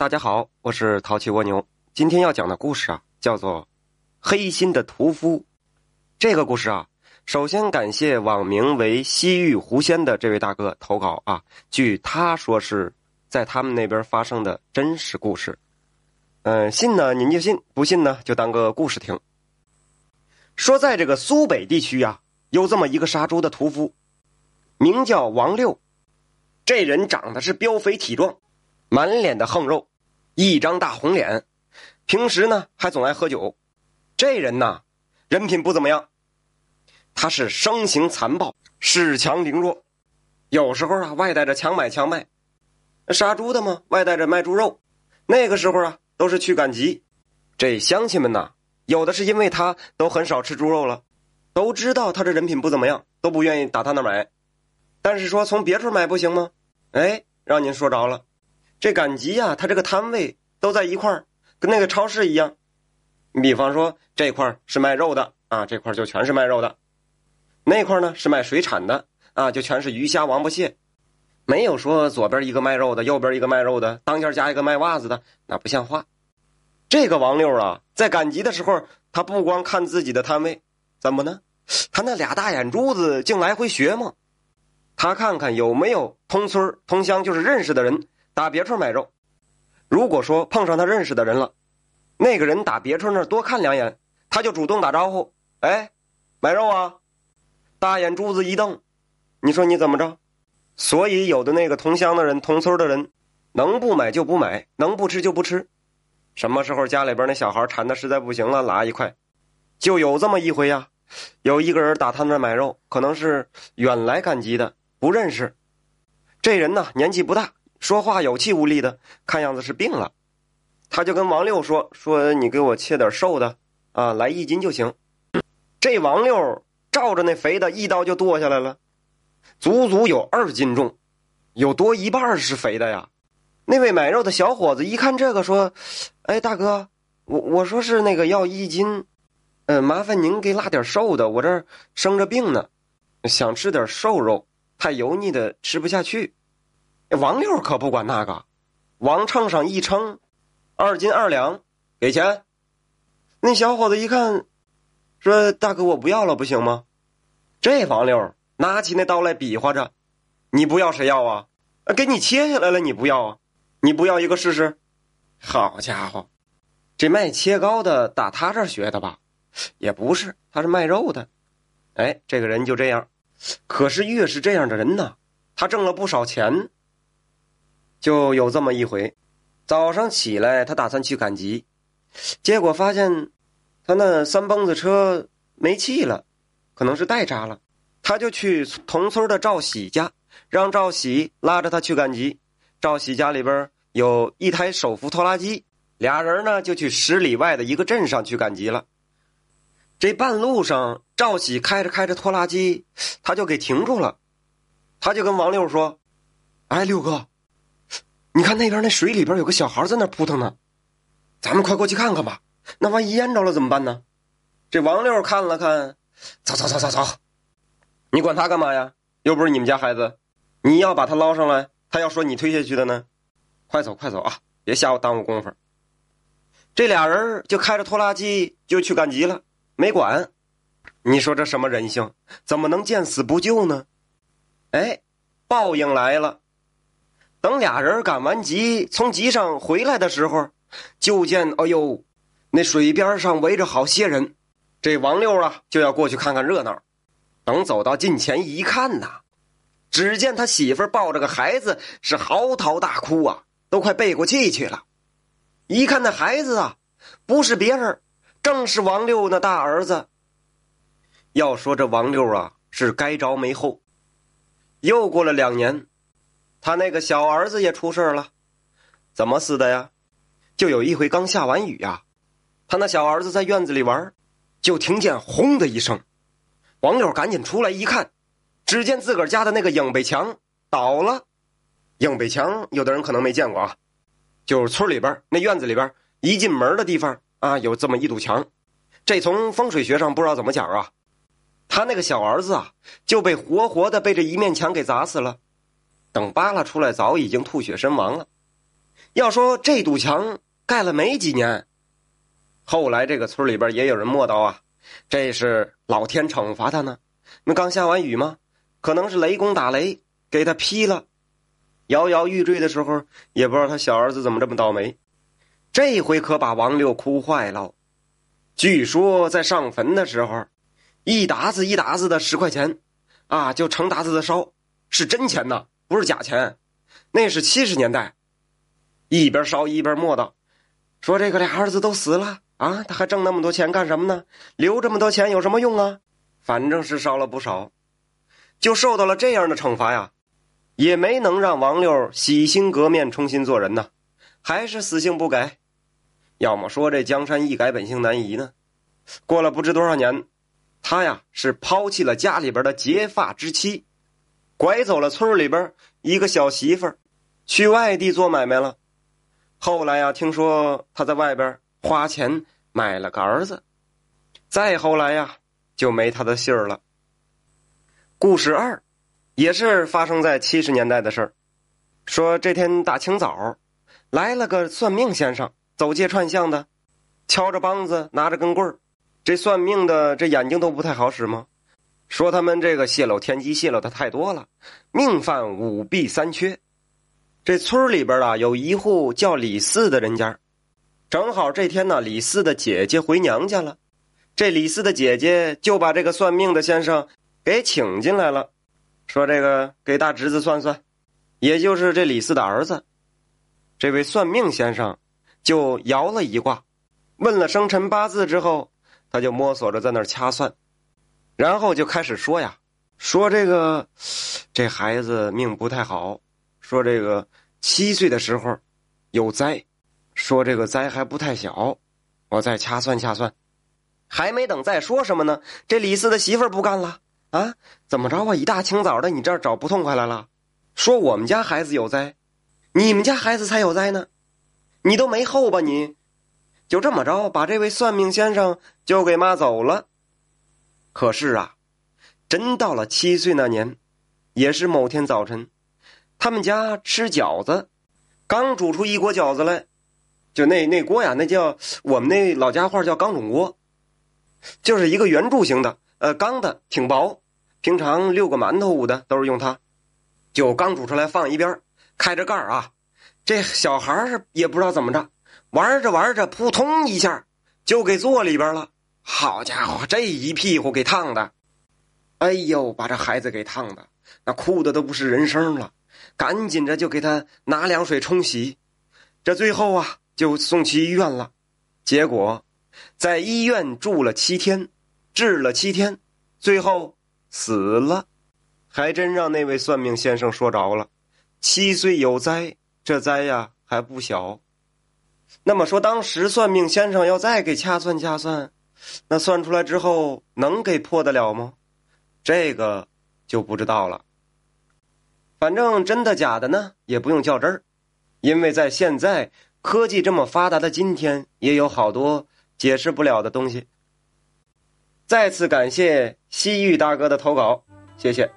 大家好，我是淘气蜗牛。今天要讲的故事啊，叫做《黑心的屠夫》。这个故事啊，首先感谢网名为“西域狐仙”的这位大哥投稿啊。据他说，是在他们那边发生的真实故事。嗯，信呢您就信，不信呢就当个故事听。说在这个苏北地区啊，有这么一个杀猪的屠夫，名叫王六。这人长得是膘肥体壮，满脸的横肉。一张大红脸，平时呢还总爱喝酒。这人呐，人品不怎么样。他是生性残暴，恃强凌弱，有时候啊外带着强买强卖。杀猪的嘛，外带着卖猪肉。那个时候啊，都是去赶集。这乡亲们呐，有的是因为他都很少吃猪肉了，都知道他这人品不怎么样，都不愿意打他那买。但是说从别处买不行吗？哎，让您说着了。这赶集呀，他这个摊位都在一块儿，跟那个超市一样。你比方说这块是卖肉的啊，这块就全是卖肉的；那块呢是卖水产的啊，就全是鱼虾王八蟹。没有说左边一个卖肉的，右边一个卖肉的，当间加一个卖袜子的，那不像话。这个王六啊，在赶集的时候，他不光看自己的摊位，怎么呢？他那俩大眼珠子竟来回学嘛。他看看有没有同村同乡，就是认识的人。打别处买肉，如果说碰上他认识的人了，那个人打别处那多看两眼，他就主动打招呼：“哎，买肉啊！”大眼珠子一瞪，你说你怎么着？所以有的那个同乡的人、同村的人，能不买就不买，能不吃就不吃。什么时候家里边那小孩馋的实在不行了，拿一块，就有这么一回呀。有一个人打他那买肉，可能是远来赶集的，不认识。这人呢，年纪不大。说话有气无力的，看样子是病了。他就跟王六说：“说你给我切点瘦的，啊，来一斤就行。”这王六照着那肥的一刀就剁下来了，足足有二斤重，有多一半是肥的呀。那位买肉的小伙子一看这个，说：“哎，大哥，我我说是那个要一斤，嗯，麻烦您给拉点瘦的，我这生着病呢，想吃点瘦肉，太油腻的吃不下去。”王六可不管那个，往秤上一称，二斤二两，给钱。那小伙子一看，说：“大哥，我不要了，不行吗？”这王六拿起那刀来比划着：“你不要谁要啊？给你切下来了，你不要啊？你不要一个试试？”好家伙，这卖切糕的打他这儿学的吧？也不是，他是卖肉的。哎，这个人就这样。可是越是这样的人呢，他挣了不少钱。就有这么一回，早上起来，他打算去赶集，结果发现他那三蹦子车没气了，可能是带扎了。他就去同村的赵喜家，让赵喜拉着他去赶集。赵喜家里边有一台手扶拖拉机，俩人呢就去十里外的一个镇上去赶集了。这半路上，赵喜开着开着拖拉机，他就给停住了，他就跟王六说：“哎，六哥。”你看那边那水里边有个小孩在那扑腾呢，咱们快过去看看吧。那万一淹着了怎么办呢？这王六看了看，走走走走走，你管他干嘛呀？又不是你们家孩子，你要把他捞上来，他要说你推下去的呢。快走快走啊！别瞎我耽误功夫。这俩人就开着拖拉机就去赶集了，没管。你说这什么人性？怎么能见死不救呢？哎，报应来了。等俩人赶完集，从集上回来的时候，就见哎呦，那水边上围着好些人。这王六啊，就要过去看看热闹。等走到近前一看呐，只见他媳妇抱着个孩子，是嚎啕大哭啊，都快背过气去了。一看那孩子啊，不是别人，正是王六那大儿子。要说这王六啊，是该着没后。又过了两年。他那个小儿子也出事了，怎么死的呀？就有一回刚下完雨呀，他那小儿子在院子里玩，就听见轰的一声，王六赶紧出来一看，只见自个儿家的那个影背墙倒了。影背墙有的人可能没见过啊，就是村里边那院子里边一进门的地方啊，有这么一堵墙。这从风水学上不知道怎么讲啊，他那个小儿子啊就被活活的被这一面墙给砸死了。等扒拉出来，早已经吐血身亡了。要说这堵墙盖了没几年，后来这个村里边也有人摸到啊，这是老天惩罚他呢。那刚下完雨吗？可能是雷公打雷给他劈了，摇摇欲坠的时候，也不知道他小儿子怎么这么倒霉。这回可把王六哭坏了。据说在上坟的时候，一沓子一沓子的十块钱，啊，就成沓子的烧，是真钱呐，不是假钱。那是七十年代，一边烧一边磨叨，说这个俩儿子都死了啊，他还挣那么多钱干什么呢？留这么多钱有什么用啊？反正是烧了不少。就受到了这样的惩罚呀，也没能让王六洗心革面重新做人呐，还是死性不改。要么说这江山易改，本性难移呢。过了不知多少年，他呀是抛弃了家里边的结发之妻，拐走了村里边一个小媳妇儿，去外地做买卖了。后来呀，听说他在外边花钱买了个儿子，再后来呀，就没他的信儿了。故事二，也是发生在七十年代的事儿。说这天大清早，来了个算命先生，走街串巷的，敲着梆子，拿着根棍儿。这算命的这眼睛都不太好使吗？说他们这个泄露天机泄露的太多了，命犯五弊三缺。这村里边啊，有一户叫李四的人家，正好这天呢，李四的姐姐回娘家了，这李四的姐姐就把这个算命的先生。给请进来了，说这个给大侄子算算，也就是这李四的儿子。这位算命先生就摇了一卦，问了生辰八字之后，他就摸索着在那儿掐算，然后就开始说呀，说这个这孩子命不太好，说这个七岁的时候有灾，说这个灾还不太小，我再掐算掐算，还没等再说什么呢，这李四的媳妇儿不干了。啊，怎么着啊？一大清早的，你这儿找不痛快来了？说我们家孩子有灾，你们家孩子才有灾呢，你都没后吧？你就这么着，把这位算命先生就给骂走了。可是啊，真到了七岁那年，也是某天早晨，他们家吃饺子，刚煮出一锅饺子来，就那那锅呀，那叫我们那老家话叫钢种锅，就是一个圆柱形的。呃，钢的挺薄，平常六个馒头捂的都是用它，就刚煮出来放一边，开着盖啊。这小孩儿也不知道怎么着，玩着玩着，扑通一下就给坐里边了。好家伙，这一屁股给烫的，哎呦，把这孩子给烫的，那哭的都不是人声了。赶紧着就给他拿凉水冲洗，这最后啊就送去医院了。结果在医院住了七天。治了七天，最后死了，还真让那位算命先生说着了。七岁有灾，这灾呀还不小。那么说，当时算命先生要再给掐算掐算，那算出来之后能给破得了吗？这个就不知道了。反正真的假的呢，也不用较真儿，因为在现在科技这么发达的今天，也有好多解释不了的东西。再次感谢西域大哥的投稿，谢谢。